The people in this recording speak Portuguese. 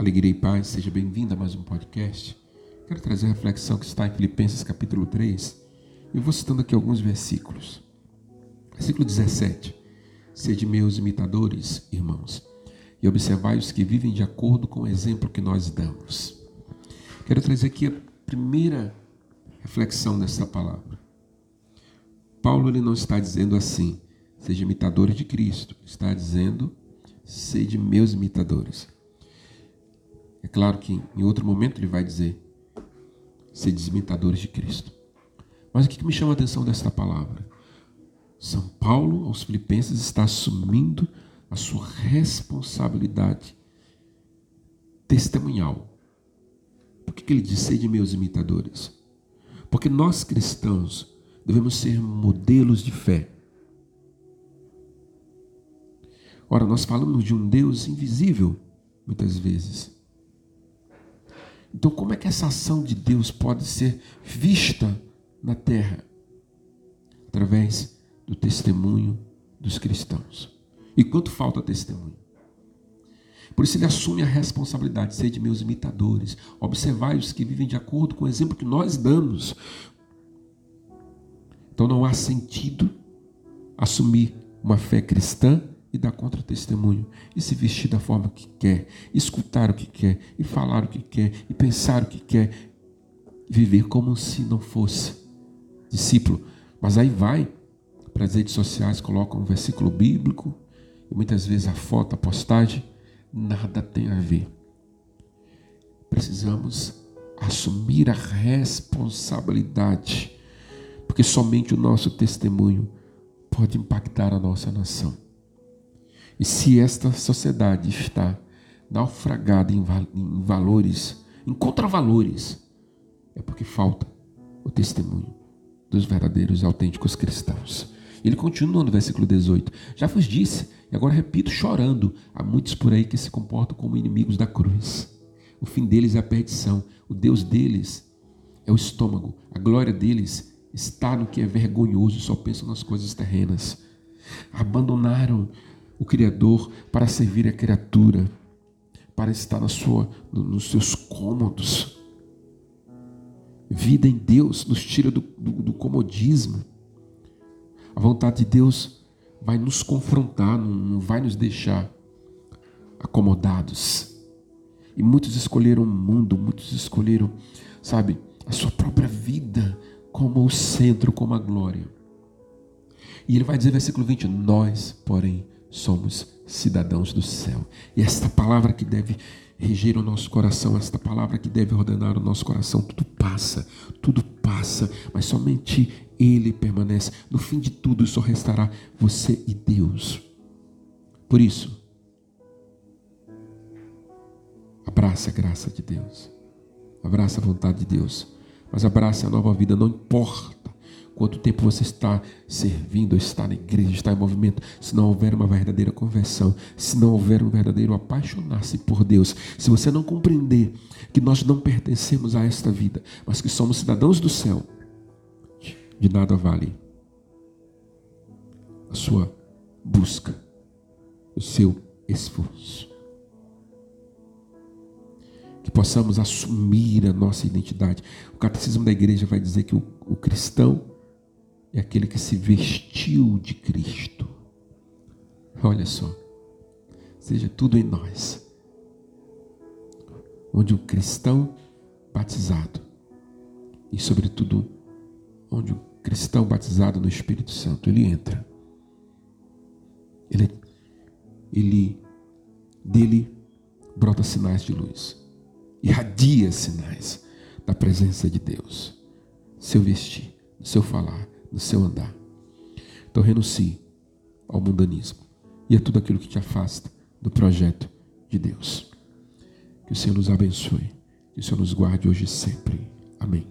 Alegria e paz, seja bem-vindo a mais um podcast. Quero trazer a reflexão que está em Filipenses capítulo 3. Eu vou citando aqui alguns versículos. Versículo 17. Sede meus imitadores, irmãos, e observai os que vivem de acordo com o exemplo que nós damos. Quero trazer aqui a primeira reflexão dessa palavra. Paulo ele não está dizendo assim, seja imitadores de Cristo. Está dizendo, sede meus imitadores. É claro que em outro momento ele vai dizer, sede imitadores de Cristo. Mas o que me chama a atenção desta palavra? São Paulo, aos Filipenses, está assumindo a sua responsabilidade testemunhal. Por que, que ele diz, sede meus imitadores? Porque nós cristãos devemos ser modelos de fé. Ora, nós falamos de um Deus invisível, muitas vezes. Então, como é que essa ação de Deus pode ser vista na terra? Através do testemunho dos cristãos. E quanto falta testemunho? Por isso ele assume a responsabilidade, ser de meus imitadores, observai os que vivem de acordo com o exemplo que nós damos. Então não há sentido assumir uma fé cristã e dar contra-testemunho, e se vestir da forma que quer, escutar o que quer, e falar o que quer, e pensar o que quer, viver como se não fosse discípulo. Mas aí vai para as redes sociais, coloca um versículo bíblico, e muitas vezes a foto, a postagem, nada tem a ver. Precisamos assumir a responsabilidade, porque somente o nosso testemunho pode impactar a nossa nação. E se esta sociedade está naufragada em, em valores, em contravalores, é porque falta o testemunho dos verdadeiros e autênticos cristãos. Ele continua no versículo 18: Já vos disse, e agora repito, chorando, há muitos por aí que se comportam como inimigos da cruz. O fim deles é a perdição, o Deus deles é o estômago, a glória deles está no que é vergonhoso, só pensam nas coisas terrenas. Abandonaram Criador para servir a criatura, para estar na sua, nos seus cômodos. Vida em Deus nos tira do, do, do comodismo. A vontade de Deus vai nos confrontar, não, não vai nos deixar acomodados. E muitos escolheram o mundo, muitos escolheram, sabe, a sua própria vida como o centro, como a glória. E ele vai dizer, versículo 20: Nós, porém, somos cidadãos do céu. E esta palavra que deve reger o nosso coração, esta palavra que deve ordenar o nosso coração, tudo passa, tudo passa, mas somente Ele permanece. No fim de tudo só restará você e Deus. Por isso, abraça a graça de Deus, abraça a vontade de Deus, mas abraça a nova vida, não importa quanto tempo você está servindo, está na igreja, está em movimento, se não houver uma verdadeira conversão, se não houver um verdadeiro apaixonar-se por Deus, se você não compreender que nós não pertencemos a esta vida, mas que somos cidadãos do céu, de nada vale a sua busca, o seu esforço. Que possamos assumir a nossa identidade. O catecismo da igreja vai dizer que o, o cristão é aquele que se vestiu de Cristo. Olha só, seja tudo em nós, onde o cristão batizado, e sobretudo, onde o cristão batizado no Espírito Santo, ele entra, ele, ele dele brota sinais de luz, irradia sinais da presença de Deus, seu vestir, seu falar, no seu andar. Então renuncie ao mundanismo e a tudo aquilo que te afasta do projeto de Deus. Que o Senhor nos abençoe, que o Senhor nos guarde hoje e sempre. Amém.